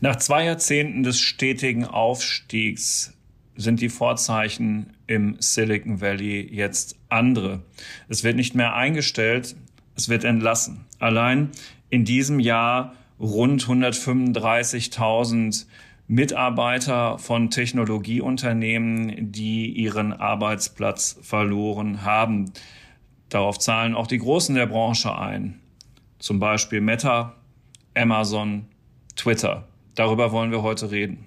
Nach zwei Jahrzehnten des stetigen Aufstiegs sind die Vorzeichen im Silicon Valley jetzt andere. Es wird nicht mehr eingestellt, es wird entlassen. Allein in diesem Jahr rund 135.000 Mitarbeiter von Technologieunternehmen, die ihren Arbeitsplatz verloren haben. Darauf zahlen auch die Großen der Branche ein. Zum Beispiel Meta, Amazon, Twitter. Darüber wollen wir heute reden.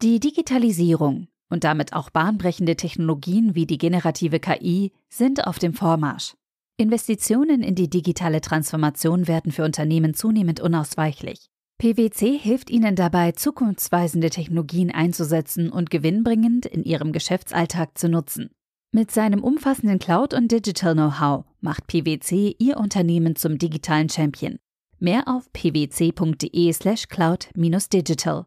Die Digitalisierung und damit auch bahnbrechende Technologien wie die generative KI sind auf dem Vormarsch. Investitionen in die digitale Transformation werden für Unternehmen zunehmend unausweichlich. PwC hilft ihnen dabei, zukunftsweisende Technologien einzusetzen und gewinnbringend in ihrem Geschäftsalltag zu nutzen. Mit seinem umfassenden Cloud- und Digital-Know-how macht PwC ihr Unternehmen zum digitalen Champion. Mehr auf pwc.de/slash cloud-digital.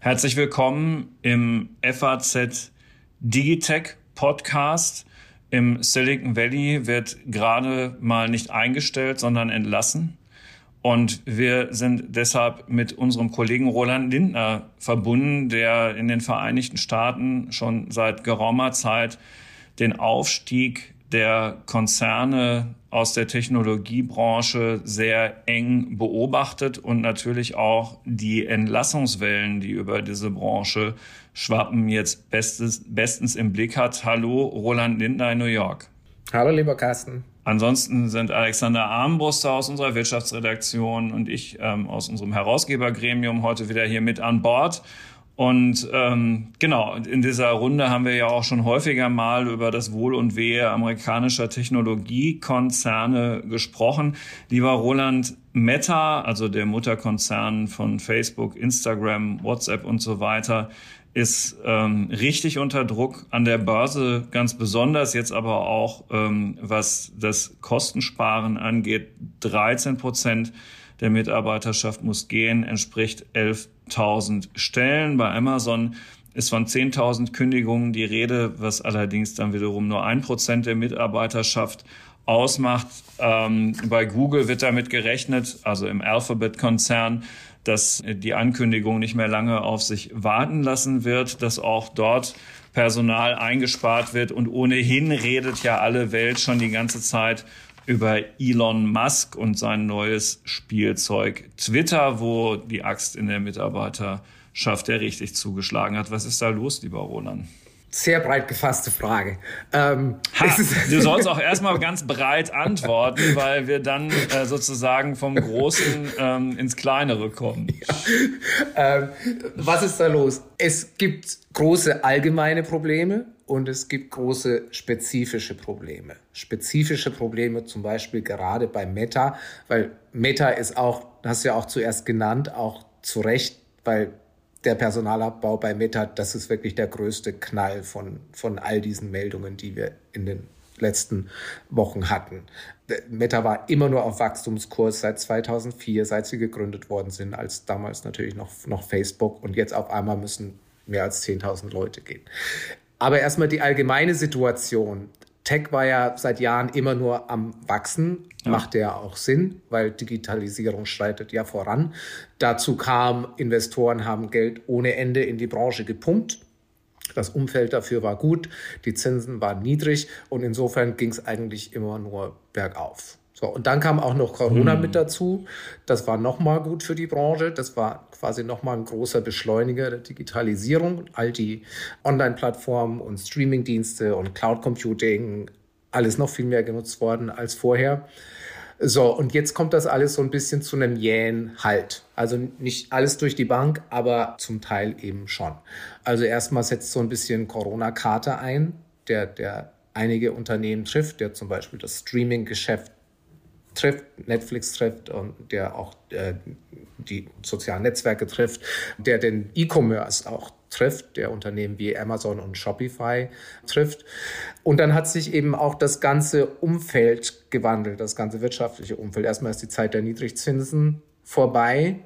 Herzlich willkommen im FAZ Digitech Podcast. Im Silicon Valley wird gerade mal nicht eingestellt, sondern entlassen. Und wir sind deshalb mit unserem Kollegen Roland Lindner verbunden, der in den Vereinigten Staaten schon seit geraumer Zeit den Aufstieg der Konzerne aus der Technologiebranche sehr eng beobachtet und natürlich auch die Entlassungswellen, die über diese Branche schwappen, jetzt bestes, bestens im Blick hat. Hallo, Roland Lindner in New York. Hallo, lieber Carsten. Ansonsten sind Alexander Armbruster aus unserer Wirtschaftsredaktion und ich ähm, aus unserem Herausgebergremium heute wieder hier mit an Bord. Und ähm, genau, in dieser Runde haben wir ja auch schon häufiger mal über das Wohl und Wehe amerikanischer Technologiekonzerne gesprochen. Lieber Roland, Meta, also der Mutterkonzern von Facebook, Instagram, WhatsApp und so weiter, ist ähm, richtig unter Druck an der Börse, ganz besonders jetzt aber auch, ähm, was das Kostensparen angeht. 13 Prozent der Mitarbeiterschaft muss gehen, entspricht 11.000 Stellen. Bei Amazon ist von 10.000 Kündigungen die Rede, was allerdings dann wiederum nur ein Prozent der Mitarbeiterschaft ausmacht. Ähm, bei Google wird damit gerechnet, also im Alphabet-Konzern, dass die Ankündigung nicht mehr lange auf sich warten lassen wird, dass auch dort Personal eingespart wird und ohnehin redet ja alle Welt schon die ganze Zeit über Elon Musk und sein neues Spielzeug Twitter, wo die Axt in der Mitarbeiterschaft ja richtig zugeschlagen hat. Was ist da los, lieber Roland? Sehr breit gefasste Frage. Ähm, ha, du sollst auch erstmal ganz breit antworten, weil wir dann äh, sozusagen vom Großen ähm, ins Kleinere kommen. Ja. Ähm, was ist da los? Es gibt große allgemeine Probleme und es gibt große spezifische Probleme. Spezifische Probleme zum Beispiel gerade bei Meta, weil Meta ist auch, hast du ja auch zuerst genannt, auch zu Recht, weil der Personalabbau bei Meta, das ist wirklich der größte Knall von, von all diesen Meldungen, die wir in den letzten Wochen hatten. Meta war immer nur auf Wachstumskurs seit 2004, seit sie gegründet worden sind, als damals natürlich noch, noch Facebook und jetzt auf einmal müssen mehr als 10.000 Leute gehen. Aber erstmal die allgemeine Situation. Tech war ja seit Jahren immer nur am Wachsen, ja. macht ja auch Sinn, weil Digitalisierung schreitet ja voran. Dazu kam, Investoren haben Geld ohne Ende in die Branche gepumpt. Das Umfeld dafür war gut, die Zinsen waren niedrig und insofern ging es eigentlich immer nur bergauf. So, und dann kam auch noch Corona hm. mit dazu. Das war nochmal gut für die Branche. Das war quasi nochmal ein großer Beschleuniger der Digitalisierung. All die Online-Plattformen und Streaming-Dienste und Cloud Computing, alles noch viel mehr genutzt worden als vorher. So, und jetzt kommt das alles so ein bisschen zu einem jähen Halt. Also nicht alles durch die Bank, aber zum Teil eben schon. Also erstmal setzt so ein bisschen Corona-Karte ein, der, der einige Unternehmen trifft, der zum Beispiel das Streaming-Geschäft trifft, Netflix trifft und der auch äh, die sozialen Netzwerke trifft, der den E-Commerce auch trifft, der Unternehmen wie Amazon und Shopify trifft. Und dann hat sich eben auch das ganze Umfeld gewandelt, das ganze wirtschaftliche Umfeld. Erstmal ist die Zeit der Niedrigzinsen vorbei.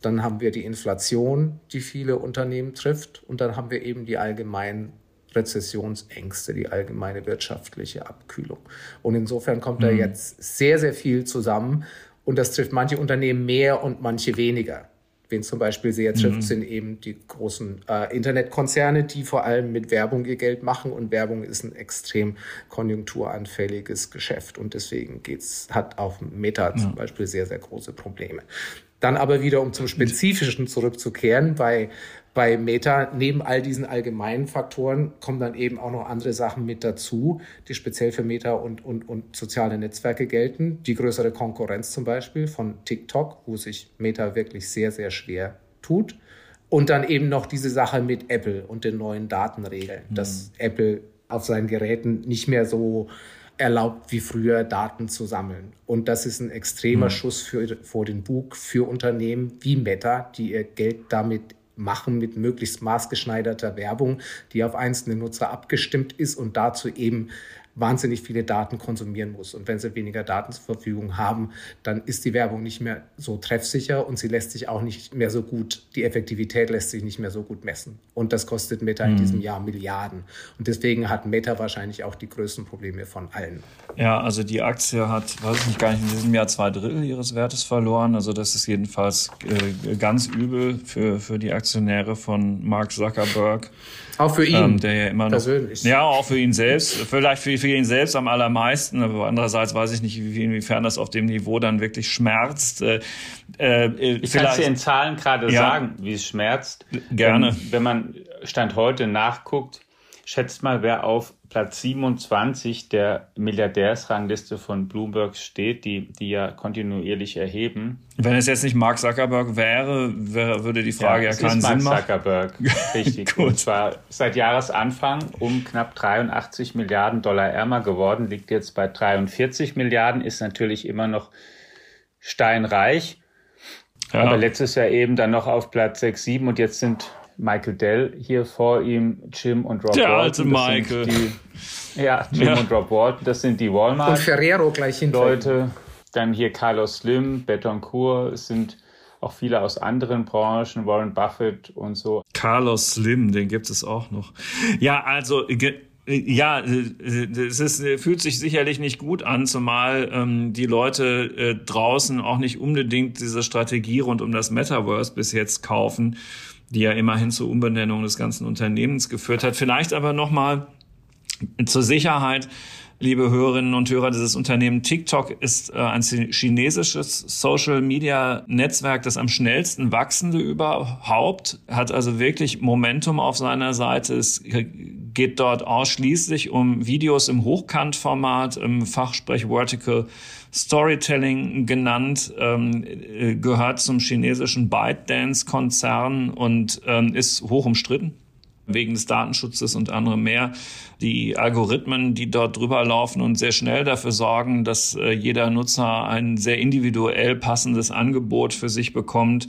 Dann haben wir die Inflation, die viele Unternehmen trifft. Und dann haben wir eben die allgemein Rezessionsängste, die allgemeine wirtschaftliche Abkühlung. Und insofern kommt mhm. da jetzt sehr, sehr viel zusammen. Und das trifft manche Unternehmen mehr und manche weniger. Wen zum Beispiel sehr trifft, mhm. sind eben die großen äh, Internetkonzerne, die vor allem mit Werbung ihr Geld machen. Und Werbung ist ein extrem konjunkturanfälliges Geschäft. Und deswegen geht's, hat auch Meta ja. zum Beispiel sehr, sehr große Probleme. Dann aber wieder, um zum Spezifischen zurückzukehren, bei bei Meta, neben all diesen allgemeinen Faktoren, kommen dann eben auch noch andere Sachen mit dazu, die speziell für Meta und, und, und soziale Netzwerke gelten. Die größere Konkurrenz zum Beispiel von TikTok, wo sich Meta wirklich sehr, sehr schwer tut. Und dann eben noch diese Sache mit Apple und den neuen Datenregeln, mhm. dass Apple auf seinen Geräten nicht mehr so erlaubt wie früher Daten zu sammeln. Und das ist ein extremer mhm. Schuss für, vor den Bug für Unternehmen wie Meta, die ihr Geld damit machen mit möglichst maßgeschneiderter Werbung, die auf einzelne Nutzer abgestimmt ist und dazu eben wahnsinnig viele Daten konsumieren muss. Und wenn sie weniger Daten zur Verfügung haben, dann ist die Werbung nicht mehr so treffsicher und sie lässt sich auch nicht mehr so gut, die Effektivität lässt sich nicht mehr so gut messen. Und das kostet Meta mhm. in diesem Jahr Milliarden. Und deswegen hat Meta wahrscheinlich auch die größten Probleme von allen. Ja, also die Aktie hat, weiß ich nicht, gar nicht in diesem Jahr zwei Drittel ihres Wertes verloren. Also das ist jedenfalls äh, ganz übel für, für die Aktionäre von Mark Zuckerberg. Auch für ihn. Ähm, der ja immer noch, persönlich. Ja, auch für ihn selbst. Vielleicht für, für ihn selbst am allermeisten. Aber andererseits weiß ich nicht, inwiefern das auf dem Niveau dann wirklich schmerzt. Äh, äh, ich kann es dir in Zahlen gerade ja, sagen, wie es schmerzt. Gerne. Wenn, wenn man Stand heute nachguckt, schätzt mal, wer auf Platz 27 der Milliardärsrangliste von Bloomberg steht, die, die ja kontinuierlich erheben. Wenn es jetzt nicht Mark Zuckerberg wäre, wäre würde die Frage ja, ja keinen Sinn machen. Mark Zuckerberg, richtig. Und zwar seit Jahresanfang um knapp 83 Milliarden Dollar ärmer geworden, liegt jetzt bei 43 Milliarden, ist natürlich immer noch steinreich. Ja. Aber letztes Jahr eben dann noch auf Platz 6, 7 und jetzt sind Michael Dell hier vor ihm, Jim und Rob Der Walton. alte Michael. Die, ja, Jim ja. und Rob Walton, das sind die Walmart. Und Ferrero gleich hinter. Leute. Dann hier Carlos Slim, Betoncourt, es sind auch viele aus anderen Branchen, Warren Buffett und so. Carlos Slim, den gibt es auch noch. Ja, also ja, es ist, fühlt sich sicherlich nicht gut an, zumal ähm, die Leute äh, draußen auch nicht unbedingt diese Strategie rund um das Metaverse bis jetzt kaufen die ja immerhin zur Umbenennung des ganzen Unternehmens geführt hat. Vielleicht aber nochmal zur Sicherheit, liebe Hörerinnen und Hörer, dieses Unternehmen TikTok ist äh, ein chinesisches Social-Media-Netzwerk, das am schnellsten wachsende überhaupt, hat also wirklich Momentum auf seiner Seite. Es geht dort ausschließlich um Videos im Hochkantformat, im Fachsprech Vertical Storytelling genannt, ähm, äh, gehört zum chinesischen ByteDance-Konzern und ähm, ist hoch umstritten wegen des Datenschutzes und anderem mehr. Die Algorithmen, die dort drüber laufen und sehr schnell dafür sorgen, dass äh, jeder Nutzer ein sehr individuell passendes Angebot für sich bekommt,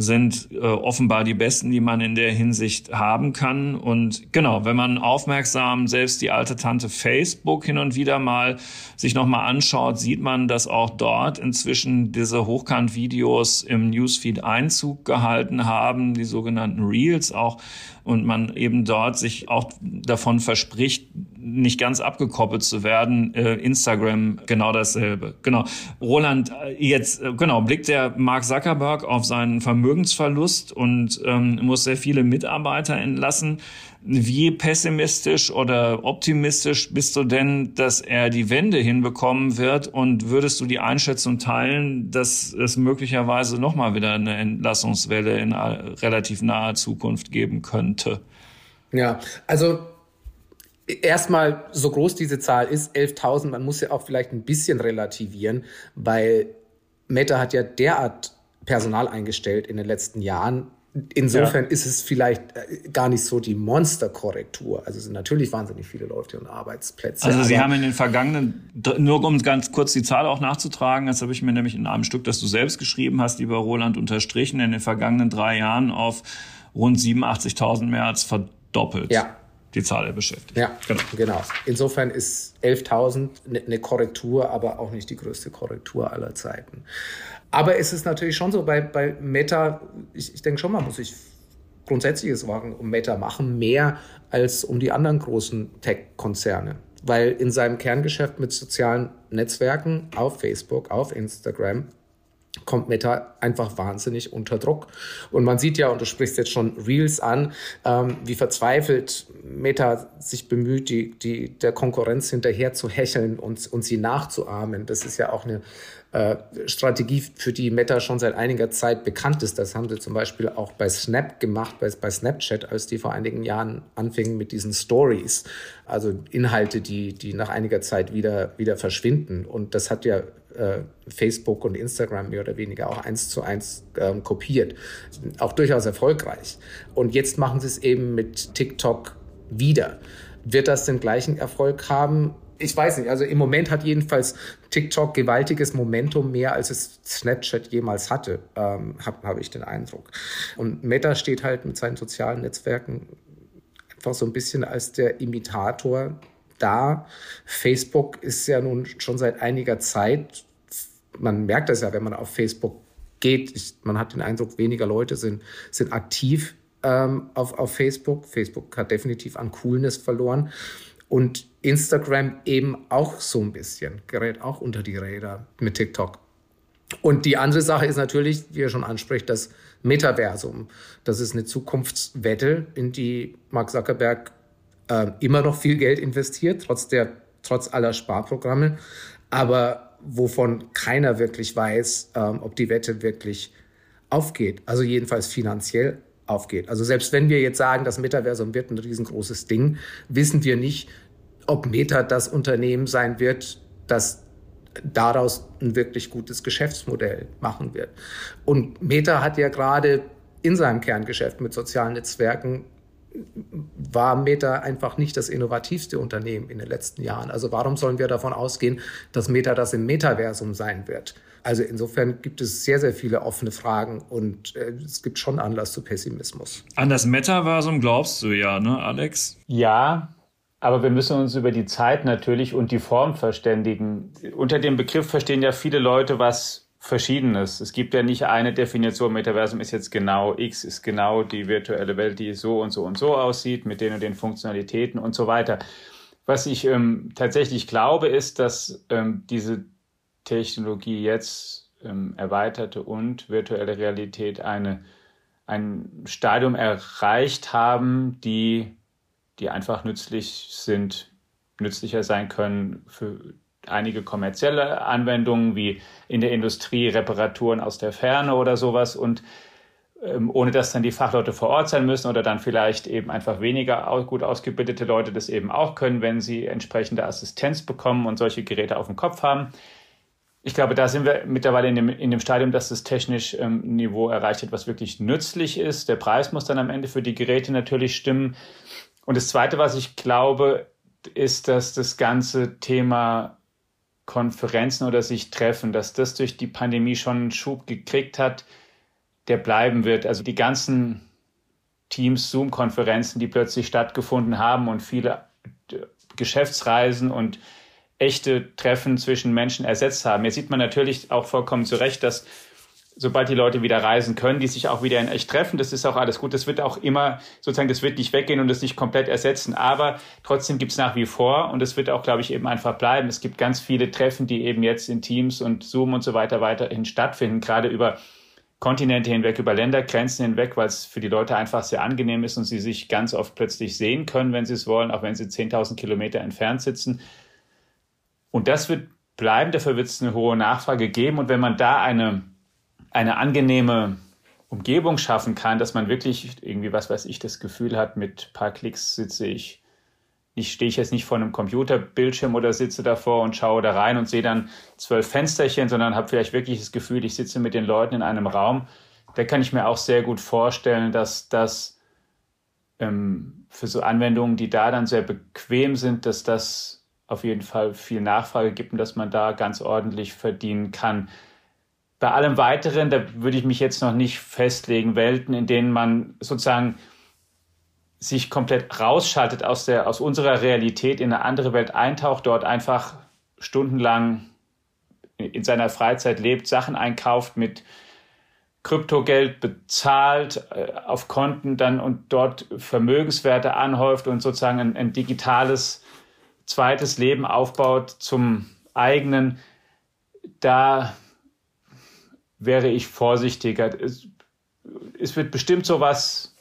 sind äh, offenbar die besten, die man in der Hinsicht haben kann. Und genau, wenn man aufmerksam selbst die alte Tante Facebook hin und wieder mal sich nochmal anschaut, sieht man, dass auch dort inzwischen diese Hochkant-Videos im Newsfeed Einzug gehalten haben, die sogenannten Reels auch und man eben dort sich auch davon verspricht, nicht ganz abgekoppelt zu werden. Äh, Instagram genau dasselbe. Genau. Roland, äh, jetzt äh, genau blickt der Mark Zuckerberg auf seinen Vermögensverlust und ähm, muss sehr viele Mitarbeiter entlassen. Wie pessimistisch oder optimistisch bist du denn, dass er die Wende hinbekommen wird? Und würdest du die Einschätzung teilen, dass es möglicherweise nochmal wieder eine Entlassungswelle in relativ naher Zukunft geben könnte? Ja, also erstmal, so groß diese Zahl ist, 11.000, man muss ja auch vielleicht ein bisschen relativieren, weil Meta hat ja derart Personal eingestellt in den letzten Jahren, Insofern ja. ist es vielleicht äh, gar nicht so die Monsterkorrektur. Also es sind natürlich wahnsinnig viele Leute und Arbeitsplätze. Also Sie haben in den vergangenen, nur um ganz kurz die Zahl auch nachzutragen, das habe ich mir nämlich in einem Stück, das du selbst geschrieben hast, lieber Roland, unterstrichen, in den vergangenen drei Jahren auf rund 87.000 mehr als verdoppelt. Ja. Die Zahl der Beschäftigten. Ja, genau. genau. Insofern ist 11.000 eine ne Korrektur, aber auch nicht die größte Korrektur aller Zeiten. Aber es ist natürlich schon so, bei, bei Meta, ich, ich denke schon, man muss sich grundsätzliches Wagen um Meta machen, mehr als um die anderen großen Tech-Konzerne. Weil in seinem Kerngeschäft mit sozialen Netzwerken auf Facebook, auf Instagram, kommt Meta einfach wahnsinnig unter Druck. Und man sieht ja, und du sprichst jetzt schon Reels an, ähm, wie verzweifelt Meta sich bemüht, die, die der Konkurrenz hinterher zu hecheln und, und sie nachzuahmen. Das ist ja auch eine äh, Strategie, für die Meta schon seit einiger Zeit bekannt ist. Das haben sie zum Beispiel auch bei Snap gemacht, bei, bei Snapchat, als die vor einigen Jahren anfingen mit diesen Stories. Also Inhalte, die, die nach einiger Zeit wieder, wieder verschwinden. Und das hat ja äh, Facebook und Instagram mehr oder weniger auch eins zu eins ähm, kopiert. Auch durchaus erfolgreich. Und jetzt machen sie es eben mit TikTok wieder. Wird das den gleichen Erfolg haben? Ich weiß nicht, also im Moment hat jedenfalls TikTok gewaltiges Momentum mehr, als es Snapchat jemals hatte, ähm, habe hab ich den Eindruck. Und Meta steht halt mit seinen sozialen Netzwerken einfach so ein bisschen als der Imitator da. Facebook ist ja nun schon seit einiger Zeit, man merkt das ja, wenn man auf Facebook geht, ich, man hat den Eindruck, weniger Leute sind, sind aktiv ähm, auf, auf Facebook. Facebook hat definitiv an Coolness verloren. Und Instagram eben auch so ein bisschen, gerät auch unter die Räder mit TikTok. Und die andere Sache ist natürlich, wie ihr schon anspricht, das Metaversum. Das ist eine Zukunftswette, in die Mark Zuckerberg äh, immer noch viel Geld investiert, trotz, der, trotz aller Sparprogramme. Aber wovon keiner wirklich weiß, ähm, ob die Wette wirklich aufgeht. Also jedenfalls finanziell aufgeht. Also selbst wenn wir jetzt sagen, das Metaversum wird ein riesengroßes Ding, wissen wir nicht, ob Meta das Unternehmen sein wird, das daraus ein wirklich gutes Geschäftsmodell machen wird. Und Meta hat ja gerade in seinem Kerngeschäft mit sozialen Netzwerken war Meta einfach nicht das innovativste Unternehmen in den letzten Jahren. Also warum sollen wir davon ausgehen, dass Meta das im Metaversum sein wird? Also insofern gibt es sehr, sehr viele offene Fragen und äh, es gibt schon Anlass zu Pessimismus. An das Metaversum glaubst du ja, ne, Alex? Ja, aber wir müssen uns über die Zeit natürlich und die Form verständigen. Unter dem Begriff verstehen ja viele Leute was Verschiedenes. Es gibt ja nicht eine Definition, Metaversum ist jetzt genau X, ist genau die virtuelle Welt, die so und so und so aussieht, mit den und den Funktionalitäten und so weiter. Was ich ähm, tatsächlich glaube, ist, dass ähm, diese Technologie jetzt ähm, erweiterte und virtuelle Realität eine, ein Stadium erreicht haben, die die einfach nützlich sind, nützlicher sein können für einige kommerzielle Anwendungen wie in der Industrie Reparaturen aus der Ferne oder sowas und ähm, ohne dass dann die Fachleute vor Ort sein müssen oder dann vielleicht eben einfach weniger gut ausgebildete Leute das eben auch können, wenn sie entsprechende Assistenz bekommen und solche Geräte auf dem Kopf haben. Ich glaube, da sind wir mittlerweile in dem, in dem Stadium, dass das technisch ähm, Niveau erreicht hat, was wirklich nützlich ist. Der Preis muss dann am Ende für die Geräte natürlich stimmen. Und das Zweite, was ich glaube, ist, dass das ganze Thema Konferenzen oder sich treffen, dass das durch die Pandemie schon einen Schub gekriegt hat, der bleiben wird. Also die ganzen Teams, Zoom-Konferenzen, die plötzlich stattgefunden haben und viele Geschäftsreisen und echte Treffen zwischen Menschen ersetzt haben. Jetzt sieht man natürlich auch vollkommen zu Recht, dass sobald die Leute wieder reisen können, die sich auch wieder in echt treffen. Das ist auch alles gut. Das wird auch immer sozusagen, das wird nicht weggehen und das nicht komplett ersetzen. Aber trotzdem gibt es nach wie vor und es wird auch, glaube ich, eben einfach bleiben. Es gibt ganz viele Treffen, die eben jetzt in Teams und Zoom und so weiter weiterhin stattfinden, gerade über Kontinente hinweg, über Ländergrenzen hinweg, weil es für die Leute einfach sehr angenehm ist und sie sich ganz oft plötzlich sehen können, wenn sie es wollen, auch wenn sie 10.000 Kilometer entfernt sitzen. Und das wird bleiben, dafür wird es eine hohe Nachfrage geben. Und wenn man da eine eine angenehme Umgebung schaffen kann, dass man wirklich irgendwie, was weiß ich, das Gefühl hat, mit paar Klicks sitze ich, ich stehe ich jetzt nicht vor einem Computerbildschirm oder sitze davor und schaue da rein und sehe dann zwölf Fensterchen, sondern habe vielleicht wirklich das Gefühl, ich sitze mit den Leuten in einem Raum. Da kann ich mir auch sehr gut vorstellen, dass das ähm, für so Anwendungen, die da dann sehr bequem sind, dass das auf jeden Fall viel Nachfrage gibt und dass man da ganz ordentlich verdienen kann. Bei allem Weiteren, da würde ich mich jetzt noch nicht festlegen, Welten, in denen man sozusagen sich komplett rausschaltet aus, der, aus unserer Realität in eine andere Welt eintaucht, dort einfach stundenlang in seiner Freizeit lebt, Sachen einkauft, mit Kryptogeld bezahlt äh, auf Konten dann und dort Vermögenswerte anhäuft und sozusagen ein, ein digitales zweites Leben aufbaut zum eigenen, da wäre ich vorsichtiger. Es, es wird bestimmt sowas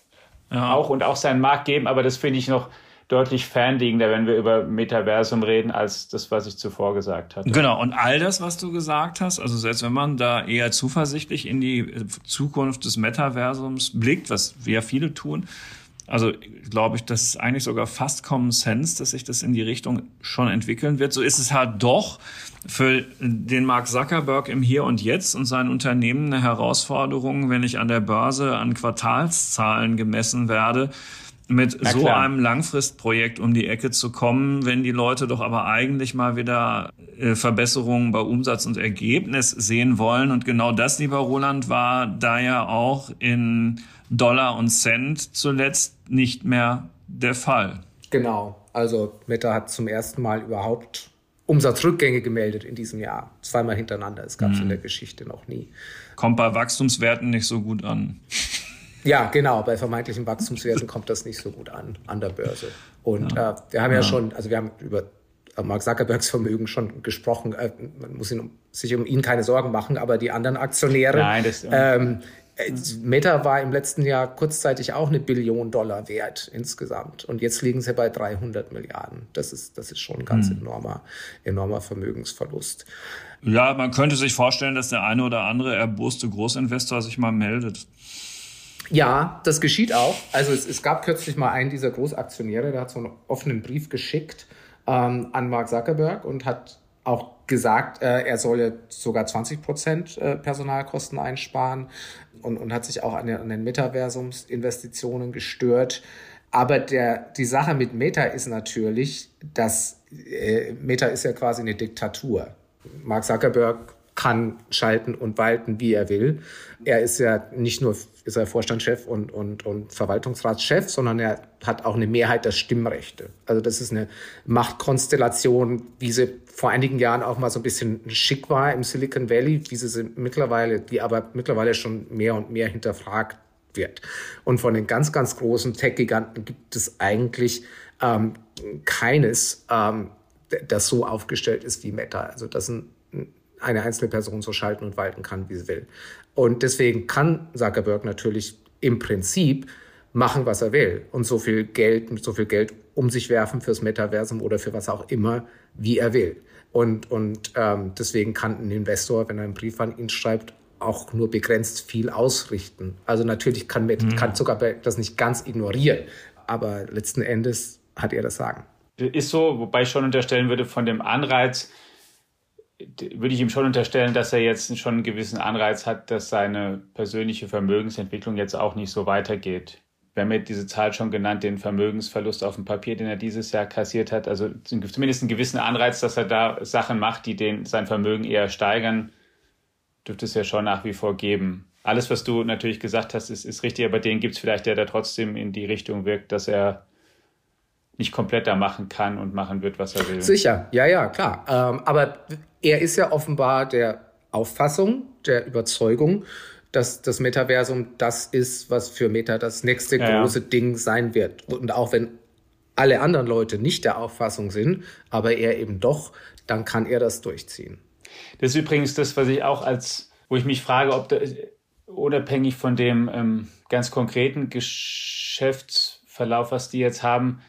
ja. auch und auch seinen Markt geben, aber das finde ich noch deutlich fernliegender, wenn wir über Metaversum reden, als das, was ich zuvor gesagt hatte. Genau, und all das, was du gesagt hast, also selbst wenn man da eher zuversichtlich in die Zukunft des Metaversums blickt, was wir viele tun, also glaube ich, das ist eigentlich sogar fast Common Sense, dass sich das in die Richtung schon entwickeln wird. So ist es halt doch für den Mark Zuckerberg im Hier und Jetzt und sein Unternehmen eine Herausforderung, wenn ich an der Börse an Quartalszahlen gemessen werde, mit so einem Langfristprojekt um die Ecke zu kommen, wenn die Leute doch aber eigentlich mal wieder äh, Verbesserungen bei Umsatz und Ergebnis sehen wollen. Und genau das, lieber Roland, war da ja auch in Dollar und Cent zuletzt nicht mehr der Fall. Genau. Also Meta hat zum ersten Mal überhaupt Umsatzrückgänge gemeldet in diesem Jahr. Zweimal hintereinander. Das gab es mhm. in der Geschichte noch nie. Kommt bei Wachstumswerten nicht so gut an. Ja, genau. Bei vermeintlichen Wachstumswerten kommt das nicht so gut an, an der Börse. Und ja. äh, wir haben ja. ja. schon, also wir haben über äh, Mark Zuckerbergs Vermögen schon gesprochen. Äh, man muss ihn, sich um ihn keine Sorgen machen, aber die anderen Aktionäre. Nein, das, ähm, äh, Meta war im letzten Jahr kurzzeitig auch eine Billion Dollar wert insgesamt. Und jetzt liegen sie bei 300 Milliarden. Das ist, das ist schon ein ganz hm. enormer, enormer Vermögensverlust. Ja, man könnte sich vorstellen, dass der eine oder andere erboste Großinvestor sich mal meldet. Ja, das geschieht auch. Also es, es gab kürzlich mal einen dieser Großaktionäre, der hat so einen offenen Brief geschickt ähm, an Mark Zuckerberg und hat auch gesagt, äh, er solle sogar 20 Prozent äh, Personalkosten einsparen und, und hat sich auch an, den, an den Metaversumsinvestitionen gestört. Aber der, die Sache mit Meta ist natürlich, dass äh, Meta ist ja quasi eine Diktatur. Mark Zuckerberg kann schalten und walten, wie er will. Er ist ja nicht nur ist er Vorstandschef und, und, und Verwaltungsratschef, sondern er hat auch eine Mehrheit der Stimmrechte. Also das ist eine Machtkonstellation, wie sie vor einigen Jahren auch mal so ein bisschen schick war im Silicon Valley, wie sie sind mittlerweile, die aber mittlerweile schon mehr und mehr hinterfragt wird. Und von den ganz, ganz großen Tech-Giganten gibt es eigentlich ähm, keines, ähm, das so aufgestellt ist wie Meta. Also das sind eine einzelne Person so schalten und walten kann, wie sie will. Und deswegen kann Zuckerberg natürlich im Prinzip machen, was er will und so viel Geld, mit so viel Geld um sich werfen fürs Metaversum oder für was auch immer, wie er will. Und, und ähm, deswegen kann ein Investor, wenn er einen Brief an ihn schreibt, auch nur begrenzt viel ausrichten. Also natürlich kann, mhm. kann Zuckerberg das nicht ganz ignorieren, aber letzten Endes hat er das Sagen. Ist so, wobei ich schon unterstellen würde, von dem Anreiz, würde ich ihm schon unterstellen, dass er jetzt schon einen gewissen Anreiz hat, dass seine persönliche Vermögensentwicklung jetzt auch nicht so weitergeht. Wir haben ja diese Zahl schon genannt, den Vermögensverlust auf dem Papier, den er dieses Jahr kassiert hat. Also zumindest einen gewissen Anreiz, dass er da Sachen macht, die den, sein Vermögen eher steigern, dürfte es ja schon nach wie vor geben. Alles, was du natürlich gesagt hast, ist, ist richtig, aber den gibt es vielleicht, der da trotzdem in die Richtung wirkt, dass er nicht komplett da machen kann und machen wird, was er will. Sicher, ja, ja, klar. Ähm, aber er ist ja offenbar der Auffassung, der Überzeugung, dass das Metaversum das ist, was für Meta das nächste ja, große ja. Ding sein wird. Und auch wenn alle anderen Leute nicht der Auffassung sind, aber er eben doch, dann kann er das durchziehen. Das ist übrigens das, was ich auch als, wo ich mich frage, ob da, unabhängig von dem ähm, ganz konkreten Geschäftsverlauf, was die jetzt haben,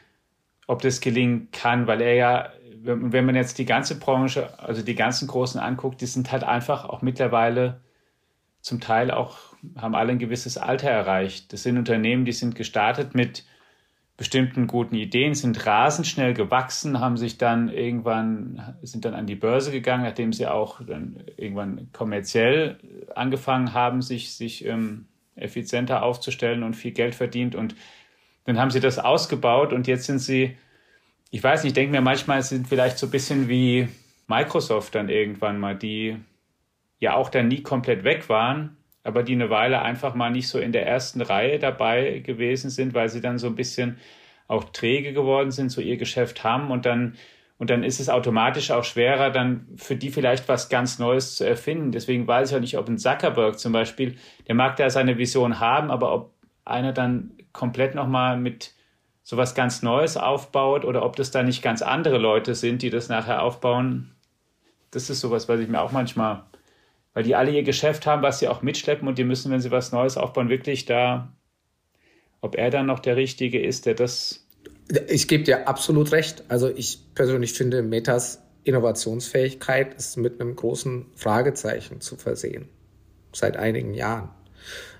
ob das gelingen kann, weil er ja, wenn man jetzt die ganze Branche, also die ganzen Großen anguckt, die sind halt einfach auch mittlerweile zum Teil auch, haben alle ein gewisses Alter erreicht. Das sind Unternehmen, die sind gestartet mit bestimmten guten Ideen, sind rasend schnell gewachsen, haben sich dann irgendwann, sind dann an die Börse gegangen, nachdem sie auch dann irgendwann kommerziell angefangen haben, sich, sich ähm, effizienter aufzustellen und viel Geld verdient und dann haben sie das ausgebaut und jetzt sind sie, ich weiß nicht, ich denke mir manchmal sind vielleicht so ein bisschen wie Microsoft dann irgendwann mal, die ja auch dann nie komplett weg waren, aber die eine Weile einfach mal nicht so in der ersten Reihe dabei gewesen sind, weil sie dann so ein bisschen auch träge geworden sind, so ihr Geschäft haben und dann Und dann ist es automatisch auch schwerer, dann für die vielleicht was ganz Neues zu erfinden. Deswegen weiß ich auch nicht, ob ein Zuckerberg zum Beispiel, der mag da seine Vision haben, aber ob einer dann komplett nochmal mit sowas ganz Neues aufbaut oder ob das da nicht ganz andere Leute sind, die das nachher aufbauen. Das ist sowas, was ich mir auch manchmal, weil die alle ihr Geschäft haben, was sie auch mitschleppen und die müssen, wenn sie was Neues aufbauen, wirklich da, ob er dann noch der Richtige ist, der das ich gebe dir absolut recht. Also ich persönlich finde, Metas Innovationsfähigkeit ist mit einem großen Fragezeichen zu versehen. Seit einigen Jahren.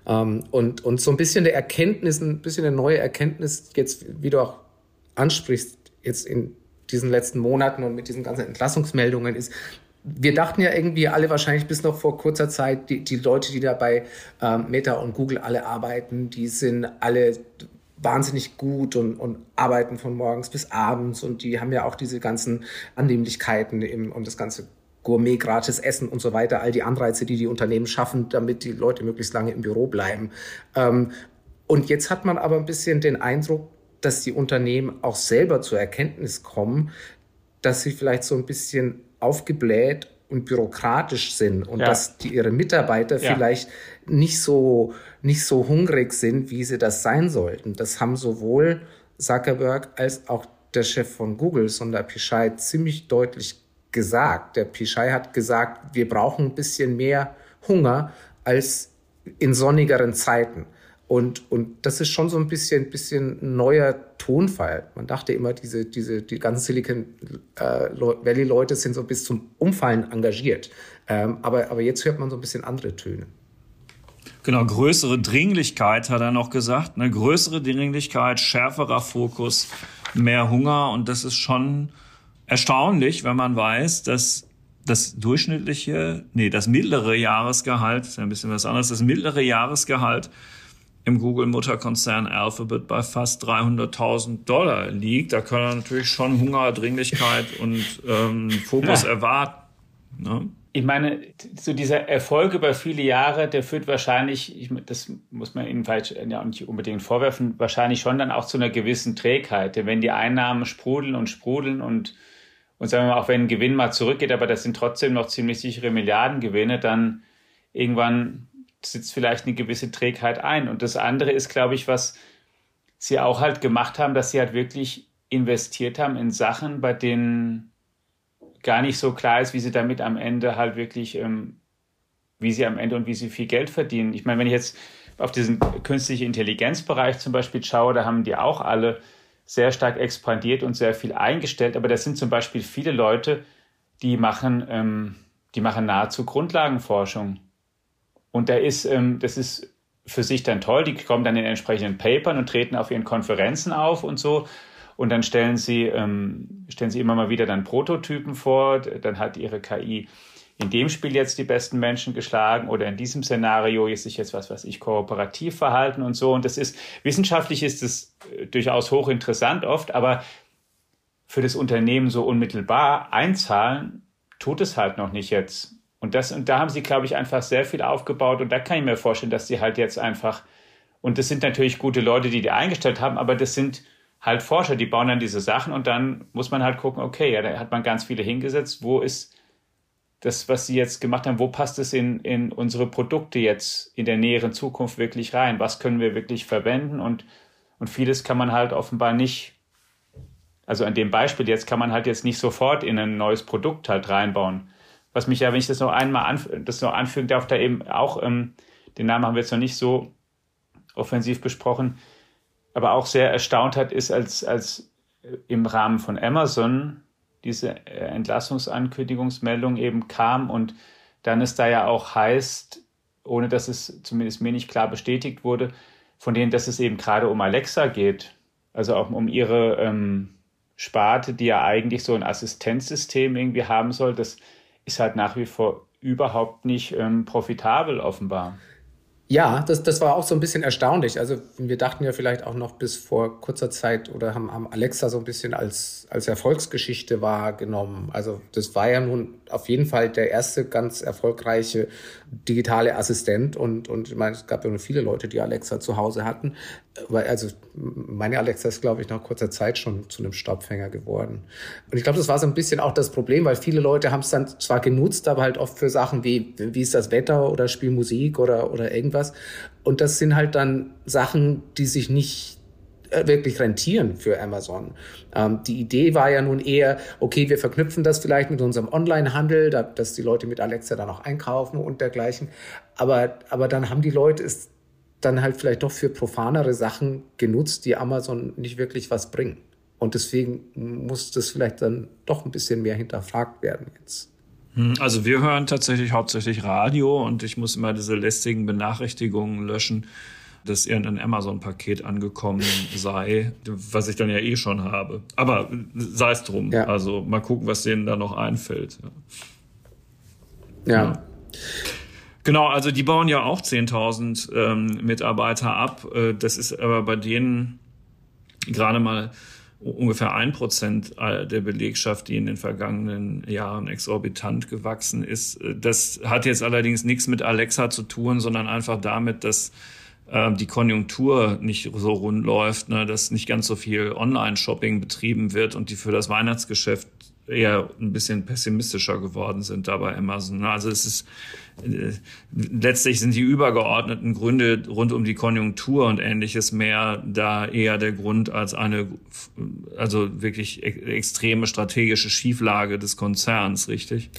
Ähm, und, und so ein bisschen der Erkenntnis, ein bisschen eine neue Erkenntnis, jetzt, wie du auch ansprichst, jetzt in diesen letzten Monaten und mit diesen ganzen Entlassungsmeldungen ist, wir dachten ja irgendwie alle wahrscheinlich bis noch vor kurzer Zeit, die, die Leute, die da bei ähm, Meta und Google alle arbeiten, die sind alle wahnsinnig gut und, und arbeiten von morgens bis abends und die haben ja auch diese ganzen Annehmlichkeiten im, und das ganze Gourmet, gratis Essen und so weiter, all die Anreize, die die Unternehmen schaffen, damit die Leute möglichst lange im Büro bleiben. Ähm, und jetzt hat man aber ein bisschen den Eindruck, dass die Unternehmen auch selber zur Erkenntnis kommen, dass sie vielleicht so ein bisschen aufgebläht und bürokratisch sind und ja. dass die, ihre Mitarbeiter ja. vielleicht nicht so, nicht so hungrig sind, wie sie das sein sollten. Das haben sowohl Zuckerberg als auch der Chef von Google, Sundar Pichai, ziemlich deutlich gesagt. Der Pichai hat gesagt, wir brauchen ein bisschen mehr Hunger als in sonnigeren Zeiten. Und, und das ist schon so ein bisschen, bisschen neuer Tonfall. Man dachte immer, diese, diese, die ganzen Silicon äh, Valley Leute sind so bis zum Umfallen engagiert. Ähm, aber, aber jetzt hört man so ein bisschen andere Töne. Genau, größere Dringlichkeit hat er noch gesagt. Eine größere Dringlichkeit, schärferer Fokus, mehr Hunger. Und das ist schon erstaunlich, wenn man weiß, dass das durchschnittliche, nee, das mittlere Jahresgehalt, ist ja ein bisschen was anderes, das mittlere Jahresgehalt im Google-Mutterkonzern Alphabet bei fast 300.000 Dollar liegt. Da kann er natürlich schon Hunger, Dringlichkeit und ähm, Fokus ja. erwarten. Ne? Ich meine, so dieser Erfolg über viele Jahre, der führt wahrscheinlich, ich, das muss man Ihnen vielleicht ja nicht unbedingt vorwerfen, wahrscheinlich schon dann auch zu einer gewissen Trägheit. Denn wenn die Einnahmen sprudeln und sprudeln und, und sagen wir mal, auch wenn ein Gewinn mal zurückgeht, aber das sind trotzdem noch ziemlich sichere Milliardengewinne, dann irgendwann sitzt vielleicht eine gewisse Trägheit ein. Und das andere ist, glaube ich, was sie auch halt gemacht haben, dass sie halt wirklich investiert haben in Sachen, bei denen gar nicht so klar ist, wie sie damit am Ende halt wirklich, ähm, wie sie am Ende und wie sie viel Geld verdienen. Ich meine, wenn ich jetzt auf diesen künstlichen Intelligenzbereich zum Beispiel schaue, da haben die auch alle sehr stark expandiert und sehr viel eingestellt. Aber das sind zum Beispiel viele Leute, die machen, ähm, die machen nahezu Grundlagenforschung. Und da ist, ähm, das ist für sich dann toll. Die kommen dann in entsprechenden Papern und treten auf ihren Konferenzen auf und so. Und dann stellen sie, ähm, stellen sie immer mal wieder dann Prototypen vor. Dann hat ihre KI in dem Spiel jetzt die besten Menschen geschlagen oder in diesem Szenario ist sich jetzt was, was ich kooperativ verhalten und so. Und das ist, wissenschaftlich ist es äh, durchaus hochinteressant oft, aber für das Unternehmen so unmittelbar einzahlen tut es halt noch nicht jetzt. Und das, und da haben sie, glaube ich, einfach sehr viel aufgebaut. Und da kann ich mir vorstellen, dass sie halt jetzt einfach, und das sind natürlich gute Leute, die die eingestellt haben, aber das sind halt Forscher, die bauen dann diese Sachen und dann muss man halt gucken, okay, ja, da hat man ganz viele hingesetzt. Wo ist das, was sie jetzt gemacht haben, wo passt es in, in unsere Produkte jetzt in der näheren Zukunft wirklich rein? Was können wir wirklich verwenden? Und, und vieles kann man halt offenbar nicht, also an dem Beispiel jetzt kann man halt jetzt nicht sofort in ein neues Produkt halt reinbauen was mich ja, wenn ich das noch einmal anf das noch anfügen darf, da eben auch, ähm, den Namen haben wir jetzt noch nicht so offensiv besprochen, aber auch sehr erstaunt hat, ist, als, als im Rahmen von Amazon diese äh, Entlassungsankündigungsmeldung eben kam und dann es da ja auch heißt, ohne dass es zumindest mir nicht klar bestätigt wurde, von denen, dass es eben gerade um Alexa geht, also auch um ihre ähm, Sparte, die ja eigentlich so ein Assistenzsystem irgendwie haben soll, das ist halt nach wie vor überhaupt nicht ähm, profitabel offenbar. Ja, das, das war auch so ein bisschen erstaunlich. Also wir dachten ja vielleicht auch noch bis vor kurzer Zeit oder haben, haben Alexa so ein bisschen als, als Erfolgsgeschichte wahrgenommen. Also das war ja nun auf jeden Fall der erste ganz erfolgreiche digitale Assistent und, und ich meine, es gab ja nur viele Leute, die Alexa zu Hause hatten. Also meine Alexa ist, glaube ich, nach kurzer Zeit schon zu einem Staubfänger geworden. Und ich glaube, das war so ein bisschen auch das Problem, weil viele Leute haben es dann zwar genutzt, aber halt oft für Sachen wie, wie ist das Wetter oder spiel Musik oder, oder irgendwas. Und das sind halt dann Sachen, die sich nicht äh, wirklich rentieren für Amazon. Ähm, die Idee war ja nun eher, okay, wir verknüpfen das vielleicht mit unserem Online-Handel, da, dass die Leute mit Alexa dann auch einkaufen und dergleichen. Aber, aber dann haben die Leute es dann halt vielleicht doch für profanere Sachen genutzt, die Amazon nicht wirklich was bringen. Und deswegen muss das vielleicht dann doch ein bisschen mehr hinterfragt werden jetzt. Hm, also wir hören tatsächlich hauptsächlich Radio und ich muss immer diese lästigen Benachrichtigungen löschen, dass irgendein Amazon-Paket angekommen sei, was ich dann ja eh schon habe. Aber sei es drum. Ja. Also mal gucken, was denen da noch einfällt. ja. ja. Genau, also die bauen ja auch 10.000 ähm, Mitarbeiter ab. Äh, das ist aber bei denen gerade mal ungefähr ein Prozent der Belegschaft, die in den vergangenen Jahren exorbitant gewachsen ist. Das hat jetzt allerdings nichts mit Alexa zu tun, sondern einfach damit, dass äh, die Konjunktur nicht so rund läuft, ne, dass nicht ganz so viel Online-Shopping betrieben wird und die für das Weihnachtsgeschäft eher ein bisschen pessimistischer geworden sind da bei Amazon. Also es ist letztlich sind die übergeordneten Gründe rund um die Konjunktur und ähnliches mehr da eher der Grund als eine also wirklich extreme strategische Schieflage des Konzerns, richtig?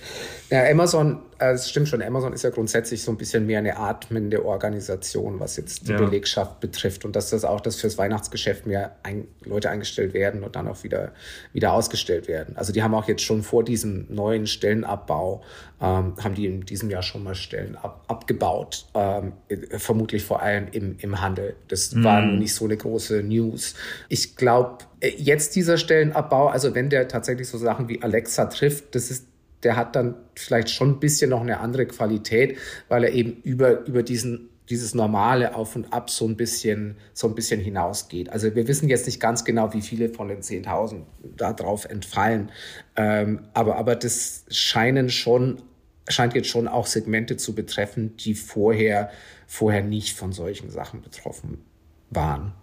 Ja, Amazon, äh, es stimmt schon, Amazon ist ja grundsätzlich so ein bisschen mehr eine atmende Organisation, was jetzt die ja. Belegschaft betrifft und dass das auch, dass fürs Weihnachtsgeschäft mehr ein, Leute eingestellt werden und dann auch wieder, wieder ausgestellt werden. Also die haben auch jetzt schon vor diesem neuen Stellenabbau, ähm, haben die in diesem Jahr schon mal Stellen ab, abgebaut, ähm, vermutlich vor allem im, im Handel. Das mhm. war nicht so eine große News. Ich glaube, äh, jetzt dieser Stellenabbau, also wenn der tatsächlich so Sachen wie Alexa trifft, das ist der hat dann vielleicht schon ein bisschen noch eine andere Qualität, weil er eben über, über diesen dieses normale Auf und Ab so ein bisschen, so ein bisschen hinausgeht. Also wir wissen jetzt nicht ganz genau, wie viele von den 10.000 da drauf entfallen. Ähm, aber, aber das scheinen schon, scheint jetzt schon auch Segmente zu betreffen, die vorher, vorher nicht von solchen Sachen betroffen waren.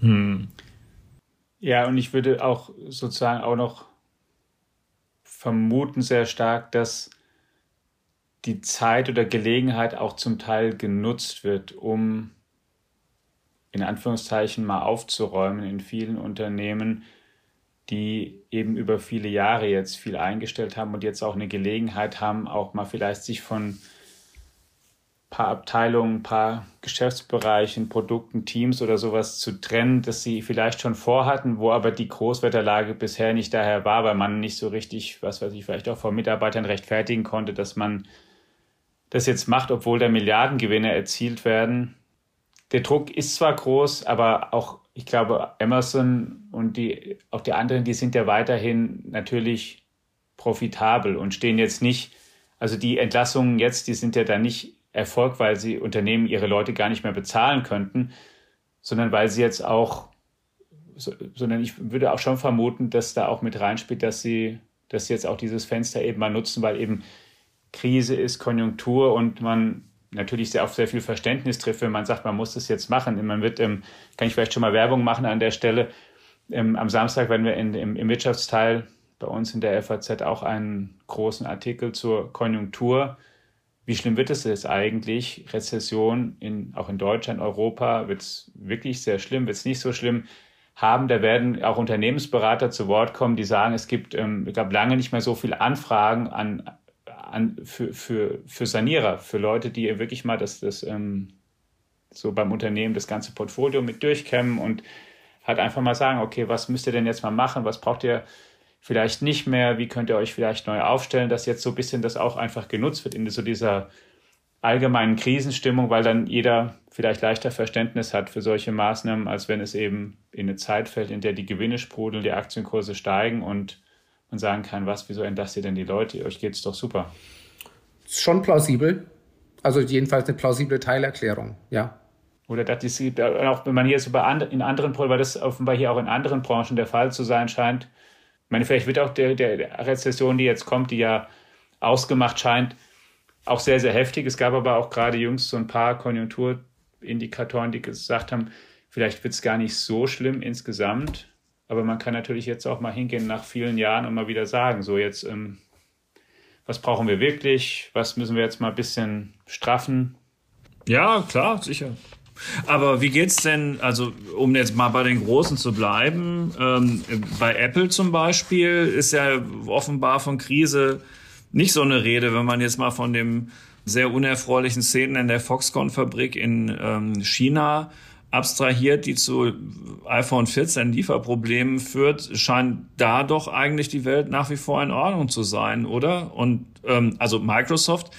Hm. Ja, und ich würde auch sozusagen auch noch vermuten sehr stark, dass die Zeit oder Gelegenheit auch zum Teil genutzt wird, um in Anführungszeichen mal aufzuräumen in vielen Unternehmen, die eben über viele Jahre jetzt viel eingestellt haben und jetzt auch eine Gelegenheit haben, auch mal vielleicht sich von paar Abteilungen, paar Geschäftsbereichen, Produkten, Teams oder sowas zu trennen, das sie vielleicht schon vorhatten, wo aber die Großwetterlage bisher nicht daher war, weil man nicht so richtig, was weiß ich, vielleicht auch vor Mitarbeitern rechtfertigen konnte, dass man das jetzt macht, obwohl da Milliardengewinne erzielt werden. Der Druck ist zwar groß, aber auch, ich glaube, Emerson und die, auch die anderen, die sind ja weiterhin natürlich profitabel und stehen jetzt nicht, also die Entlassungen jetzt, die sind ja da nicht Erfolg, weil sie Unternehmen ihre Leute gar nicht mehr bezahlen könnten, sondern weil sie jetzt auch, sondern ich würde auch schon vermuten, dass da auch mit reinspielt, dass sie, dass sie jetzt auch dieses Fenster eben mal nutzen, weil eben Krise ist, Konjunktur und man natürlich sehr auf sehr viel Verständnis trifft, wenn man sagt, man muss das jetzt machen. Man wird, ähm, kann ich vielleicht schon mal Werbung machen an der Stelle. Ähm, am Samstag werden wir in, im, im Wirtschaftsteil bei uns in der FAZ auch einen großen Artikel zur Konjunktur. Wie schlimm wird es jetzt eigentlich? Rezession in, auch in Deutschland, Europa, wird es wirklich sehr schlimm, wird es nicht so schlimm haben. Da werden auch Unternehmensberater zu Wort kommen, die sagen, es gibt, ähm, ich lange nicht mehr so viele Anfragen an an, für, für, für Sanierer, für Leute, die wirklich mal das, das ähm, so beim Unternehmen das ganze Portfolio mit durchkämmen und halt einfach mal sagen, okay, was müsst ihr denn jetzt mal machen, was braucht ihr vielleicht nicht mehr, wie könnt ihr euch vielleicht neu aufstellen, dass jetzt so ein bisschen das auch einfach genutzt wird in so dieser allgemeinen Krisenstimmung, weil dann jeder vielleicht leichter Verständnis hat für solche Maßnahmen, als wenn es eben in eine Zeit fällt, in der die Gewinne sprudeln, die Aktienkurse steigen und und sagen kann, was, wieso entlasst ihr denn die Leute? Euch geht es doch super. Schon plausibel. Also jedenfalls eine plausible Teilerklärung, ja. Oder dass es gibt, auch wenn man hier so in anderen, weil das offenbar hier auch in anderen Branchen der Fall zu sein scheint. Ich meine, vielleicht wird auch der, der Rezession, die jetzt kommt, die ja ausgemacht scheint, auch sehr, sehr heftig. Es gab aber auch gerade jüngst so ein paar Konjunkturindikatoren, die gesagt haben, vielleicht wird es gar nicht so schlimm insgesamt. Aber man kann natürlich jetzt auch mal hingehen nach vielen Jahren und mal wieder sagen, so jetzt, ähm, was brauchen wir wirklich? Was müssen wir jetzt mal ein bisschen straffen? Ja, klar, sicher. Aber wie geht's denn, also um jetzt mal bei den Großen zu bleiben, ähm, bei Apple zum Beispiel ist ja offenbar von Krise nicht so eine Rede, wenn man jetzt mal von dem sehr unerfreulichen Szenen in der Foxconn-Fabrik in ähm, China abstrahiert, die zu iPhone 14 Lieferproblemen führt, scheint da doch eigentlich die Welt nach wie vor in Ordnung zu sein, oder? Und ähm, also Microsoft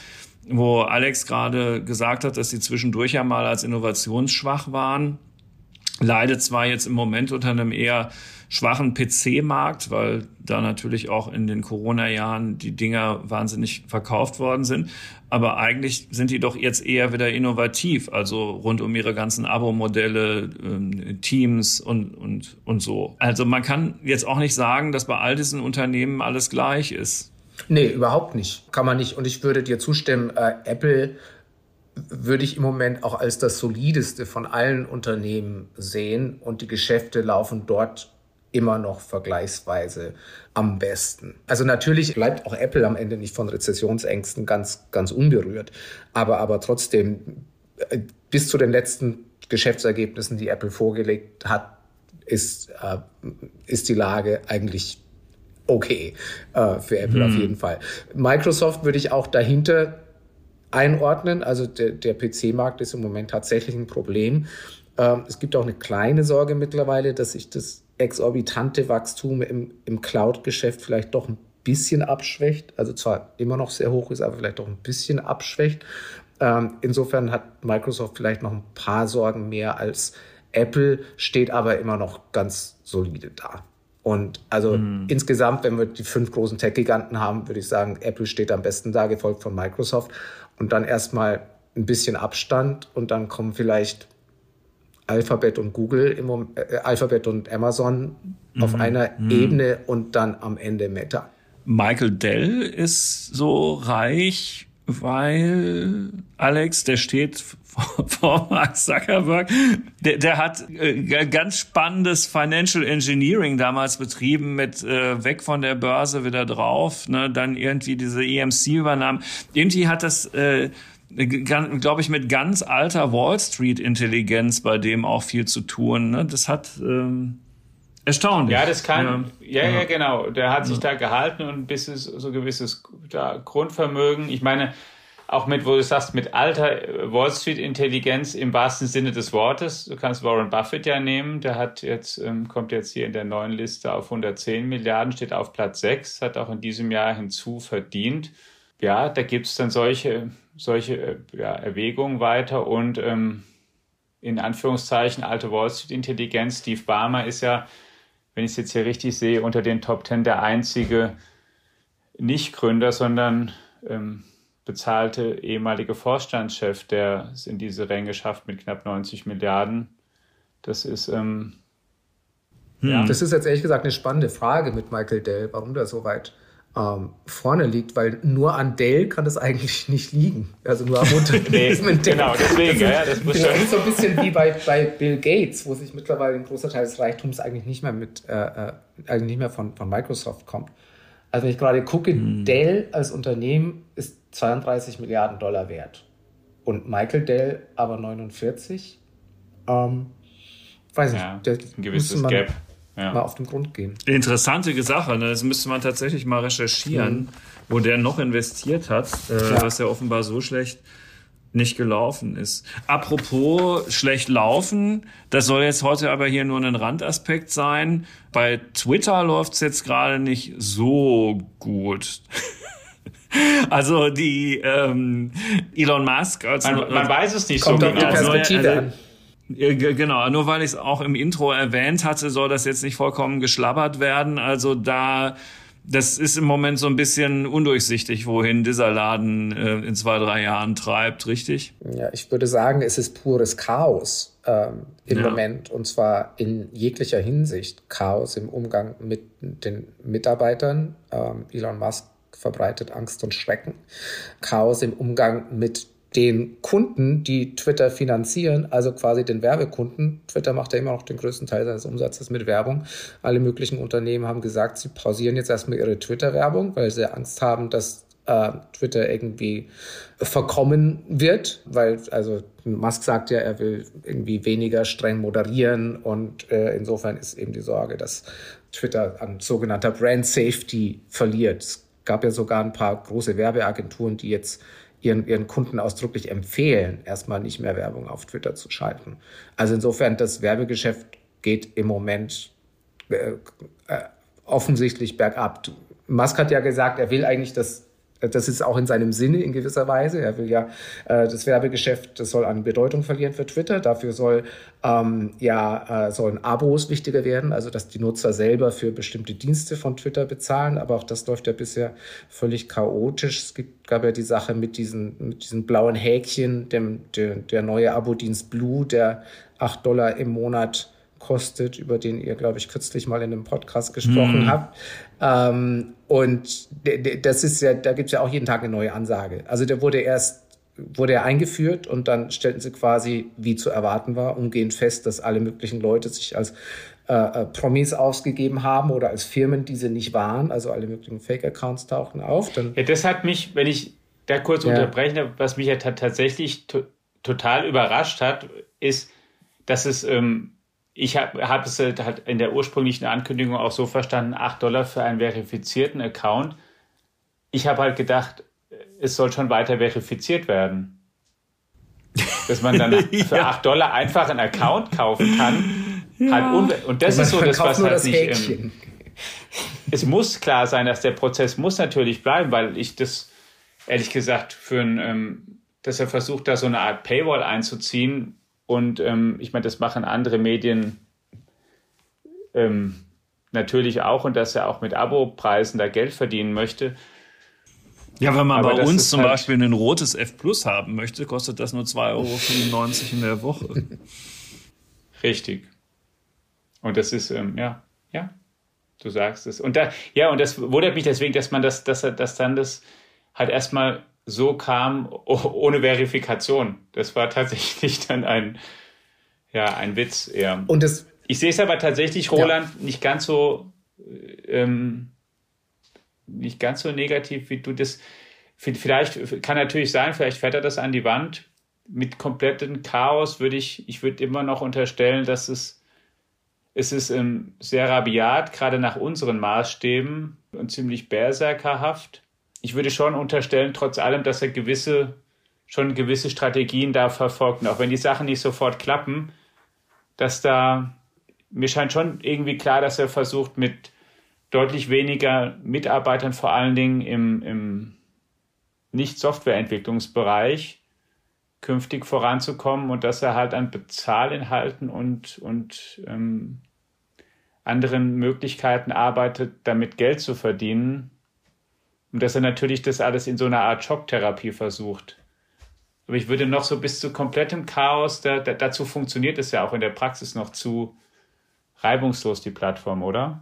wo Alex gerade gesagt hat, dass sie zwischendurch ja mal als innovationsschwach waren, leidet zwar jetzt im Moment unter einem eher schwachen PC-Markt, weil da natürlich auch in den Corona-Jahren die Dinger wahnsinnig verkauft worden sind. Aber eigentlich sind die doch jetzt eher wieder innovativ, also rund um ihre ganzen Abo-Modelle, ähm, Teams und, und, und so. Also man kann jetzt auch nicht sagen, dass bei all diesen Unternehmen alles gleich ist. Nee, überhaupt nicht. Kann man nicht. Und ich würde dir zustimmen, äh, Apple würde ich im Moment auch als das solideste von allen Unternehmen sehen und die Geschäfte laufen dort immer noch vergleichsweise am besten. Also natürlich bleibt auch Apple am Ende nicht von Rezessionsängsten ganz, ganz unberührt. Aber, aber trotzdem, äh, bis zu den letzten Geschäftsergebnissen, die Apple vorgelegt hat, ist, äh, ist die Lage eigentlich okay äh, für Apple hm. auf jeden Fall. Microsoft würde ich auch dahinter einordnen. Also der, der PC-Markt ist im Moment tatsächlich ein Problem. Ähm, es gibt auch eine kleine Sorge mittlerweile, dass sich das exorbitante Wachstum im, im Cloud-Geschäft vielleicht doch ein bisschen abschwächt. Also zwar immer noch sehr hoch ist, aber vielleicht doch ein bisschen abschwächt. Ähm, insofern hat Microsoft vielleicht noch ein paar Sorgen mehr als Apple, steht aber immer noch ganz solide da. Und also mhm. insgesamt, wenn wir die fünf großen Tech-Giganten haben, würde ich sagen, Apple steht am besten da, gefolgt von Microsoft. Und dann erstmal ein bisschen Abstand und dann kommen vielleicht Alphabet und Google, im, äh, Alphabet und Amazon mhm. auf einer mhm. Ebene und dann am Ende Meta. Michael Dell ist so reich weil Alex, der steht vor Mark Zuckerberg, der, der hat äh, ganz spannendes Financial Engineering damals betrieben mit äh, weg von der Börse wieder drauf, ne, dann irgendwie diese EMC übernahm. Irgendwie hat das äh, glaube ich, mit ganz alter Wall Street Intelligenz bei dem auch viel zu tun. Ne? Das hat ähm, Erstaunlich. Ja, das kann, ja, ja, ja, genau. Der hat sich da gehalten und bis es so gewisses da, Grundvermögen. Ich meine, auch mit, wo du sagst, mit alter Wall Street Intelligenz im wahrsten Sinne des Wortes. Du kannst Warren Buffett ja nehmen. Der hat jetzt, ähm, kommt jetzt hier in der neuen Liste auf 110 Milliarden, steht auf Platz 6, hat auch in diesem Jahr hinzu verdient. Ja, da gibt es dann solche, solche äh, ja, Erwägungen weiter und ähm, in Anführungszeichen alte Wall Street Intelligenz. Steve Barmer ist ja wenn ich es jetzt hier richtig sehe, unter den Top Ten der einzige Nicht-Gründer, sondern ähm, bezahlte ehemalige Vorstandschef, der es in diese Ränge schafft mit knapp 90 Milliarden. Das ist ähm, hm. ja. Das ist jetzt ehrlich gesagt eine spannende Frage mit Michael Dell, warum der so weit ähm, vorne liegt, weil nur an Dell kann das eigentlich nicht liegen. Also nur am Unternehmen. nee, genau, deswegen, das, ja, das muss genau, ist so ein bisschen wie bei, bei Bill Gates, wo sich mittlerweile ein großer Teil des Reichtums eigentlich nicht mehr mit, äh, äh, eigentlich nicht mehr von, von Microsoft kommt. Also wenn ich gerade gucke, hm. Dell als Unternehmen ist 32 Milliarden Dollar wert. Und Michael Dell aber 49. Ähm, weiß ja, ein gewisses Gap ja. mal auf den Grund gehen. Interessante Sache, ne? das müsste man tatsächlich mal recherchieren, mhm. wo der noch investiert hat, äh, ja. was ja offenbar so schlecht nicht gelaufen ist. Apropos schlecht laufen, das soll jetzt heute aber hier nur ein Randaspekt sein. Bei Twitter läuft es jetzt gerade nicht so gut. Also die ähm, Elon Musk als man, man weiß es nicht kommt so genau. Perspektive also, Genau, nur weil ich es auch im Intro erwähnt hatte, soll das jetzt nicht vollkommen geschlabbert werden. Also da das ist im Moment so ein bisschen undurchsichtig, wohin dieser Laden äh, in zwei, drei Jahren treibt, richtig? Ja, ich würde sagen, es ist pures Chaos ähm, im ja. Moment und zwar in jeglicher Hinsicht. Chaos im Umgang mit den Mitarbeitern. Ähm, Elon Musk verbreitet Angst und Schrecken. Chaos im Umgang mit den Kunden, die Twitter finanzieren, also quasi den Werbekunden. Twitter macht ja immer noch den größten Teil seines Umsatzes mit Werbung. Alle möglichen Unternehmen haben gesagt, sie pausieren jetzt erstmal ihre Twitter-Werbung, weil sie Angst haben, dass äh, Twitter irgendwie verkommen wird, weil also Musk sagt ja, er will irgendwie weniger streng moderieren und äh, insofern ist eben die Sorge, dass Twitter an sogenannter Brand Safety verliert. Es gab ja sogar ein paar große Werbeagenturen, die jetzt ihren, ihren Kunden ausdrücklich empfehlen, erstmal nicht mehr Werbung auf Twitter zu schalten. Also insofern, das Werbegeschäft geht im Moment äh, äh, offensichtlich bergab. Musk hat ja gesagt, er will eigentlich das das ist auch in seinem Sinne in gewisser Weise. Er will ja äh, das Werbegeschäft, das soll an Bedeutung verlieren für Twitter. Dafür soll ähm, ja äh, sollen Abos wichtiger werden, also dass die Nutzer selber für bestimmte Dienste von Twitter bezahlen. Aber auch das läuft ja bisher völlig chaotisch. Es gibt, gab ja die Sache mit diesen mit diesen blauen Häkchen, dem der, der neue Abo-Dienst Blue, der acht Dollar im Monat kostet, über den ihr, glaube ich, kürzlich mal in einem Podcast gesprochen mm. habt. Ähm, und das ist ja, da gibt es ja auch jeden Tag eine neue Ansage. Also der wurde erst wurde er eingeführt und dann stellten sie quasi, wie zu erwarten war, umgehend fest, dass alle möglichen Leute sich als äh, äh, Promis ausgegeben haben oder als Firmen, die sie nicht waren. Also alle möglichen Fake-Accounts tauchten auf. Dann ja, das hat mich, wenn ich da kurz ja. unterbreche, was mich ja tatsächlich total überrascht hat, ist, dass es ähm, ich habe hab es halt in der ursprünglichen Ankündigung auch so verstanden, 8 Dollar für einen verifizierten Account. Ich habe halt gedacht, es soll schon weiter verifiziert werden. Dass man dann für ja. 8 Dollar einfach einen Account kaufen kann. Ja. Halt und das ist so das, was halt nicht. Ähm, es muss klar sein, dass der Prozess muss natürlich bleiben, weil ich das ehrlich gesagt für ein, ähm, dass er versucht, da so eine Art Paywall einzuziehen, und ähm, ich meine, das machen andere Medien ähm, natürlich auch und dass er auch mit Abo-Preisen da Geld verdienen möchte. Ja, wenn man Aber bei uns zum halt Beispiel ein rotes F Plus haben möchte, kostet das nur 2,95 Euro in der Woche. Richtig. Und das ist, ähm, ja, ja, du sagst es. Und da, ja, und das wundert mich deswegen, dass man das, dass, dass dann das halt erstmal so kam ohne Verifikation. Das war tatsächlich dann ein, ja, ein Witz eher. Und das, ich sehe es aber tatsächlich, Roland, ja. nicht ganz so, ähm, nicht ganz so negativ, wie du das. Vielleicht kann natürlich sein, vielleicht fährt er das an die Wand. Mit komplettem Chaos würde ich, ich würde immer noch unterstellen, dass es, es ist ähm, sehr rabiat, gerade nach unseren Maßstäben und ziemlich berserkerhaft ich würde schon unterstellen, trotz allem, dass er gewisse, schon gewisse Strategien da verfolgt. Und auch wenn die Sachen nicht sofort klappen, dass da, mir scheint schon irgendwie klar, dass er versucht, mit deutlich weniger Mitarbeitern, vor allen Dingen im, im Nicht-Softwareentwicklungsbereich, künftig voranzukommen und dass er halt an Bezahlinhalten und, und ähm, anderen Möglichkeiten arbeitet, damit Geld zu verdienen, und dass er natürlich das alles in so einer Art Schocktherapie versucht. Aber ich würde noch so bis zu komplettem Chaos, da, da, dazu funktioniert es ja auch in der Praxis noch zu reibungslos, die Plattform, oder?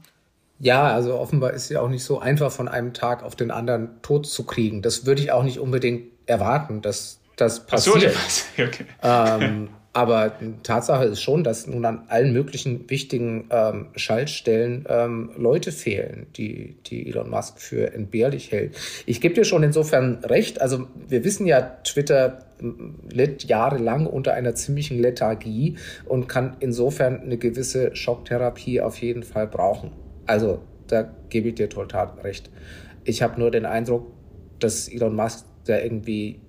Ja, also offenbar ist ja auch nicht so einfach von einem Tag auf den anderen tot zu kriegen. Das würde ich auch nicht unbedingt erwarten, dass das passiert. So, okay. ähm, aber Tatsache ist schon, dass nun an allen möglichen wichtigen ähm, Schaltstellen ähm, Leute fehlen, die, die Elon Musk für entbehrlich hält. Ich gebe dir schon insofern recht. Also wir wissen ja, Twitter litt jahrelang unter einer ziemlichen Lethargie und kann insofern eine gewisse Schocktherapie auf jeden Fall brauchen. Also da gebe ich dir total recht. Ich habe nur den Eindruck, dass Elon Musk da irgendwie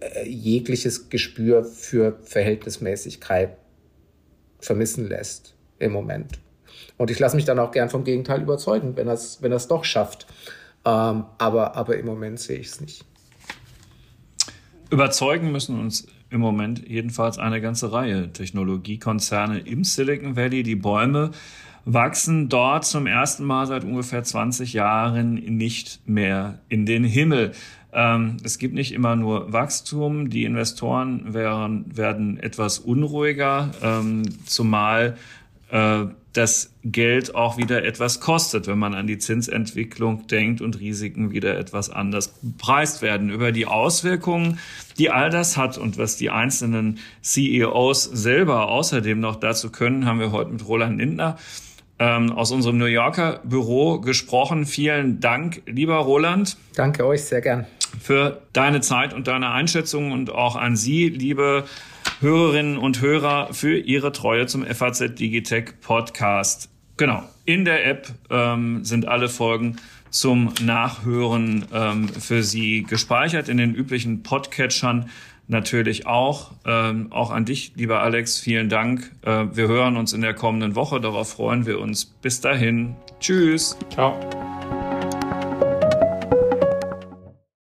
äh, jegliches Gespür für Verhältnismäßigkeit vermissen lässt im Moment. Und ich lasse mich dann auch gern vom Gegenteil überzeugen, wenn es wenn doch schafft. Ähm, aber, aber im Moment sehe ich es nicht. Überzeugen müssen uns im Moment jedenfalls eine ganze Reihe Technologiekonzerne im Silicon Valley. Die Bäume wachsen dort zum ersten Mal seit ungefähr 20 Jahren nicht mehr in den Himmel. Ähm, es gibt nicht immer nur Wachstum. Die Investoren werden, werden etwas unruhiger, ähm, zumal äh, das Geld auch wieder etwas kostet, wenn man an die Zinsentwicklung denkt und Risiken wieder etwas anders bepreist werden. Über die Auswirkungen, die all das hat und was die einzelnen CEOs selber außerdem noch dazu können, haben wir heute mit Roland Lindner ähm, aus unserem New Yorker Büro gesprochen. Vielen Dank, lieber Roland. Danke euch, sehr gern. Für deine Zeit und deine Einschätzung und auch an Sie, liebe Hörerinnen und Hörer für Ihre Treue zum FAZ Digitech Podcast. Genau, in der App ähm, sind alle Folgen zum Nachhören ähm, für Sie gespeichert, in den üblichen Podcatchern natürlich auch. Ähm, auch an dich, lieber Alex, vielen Dank. Äh, wir hören uns in der kommenden Woche, darauf freuen wir uns. Bis dahin, tschüss. Ciao.